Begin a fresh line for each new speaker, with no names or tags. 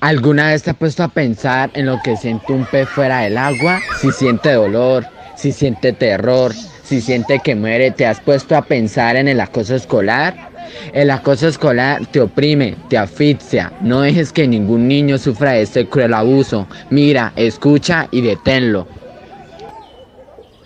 ¿Alguna vez te has puesto a pensar en lo que siente un pez fuera del agua? Si siente dolor, si siente terror, si siente que muere, ¿te has puesto a pensar en el acoso escolar? El acoso escolar te oprime, te asfixia. No dejes que ningún niño sufra este cruel abuso. Mira, escucha y deténlo.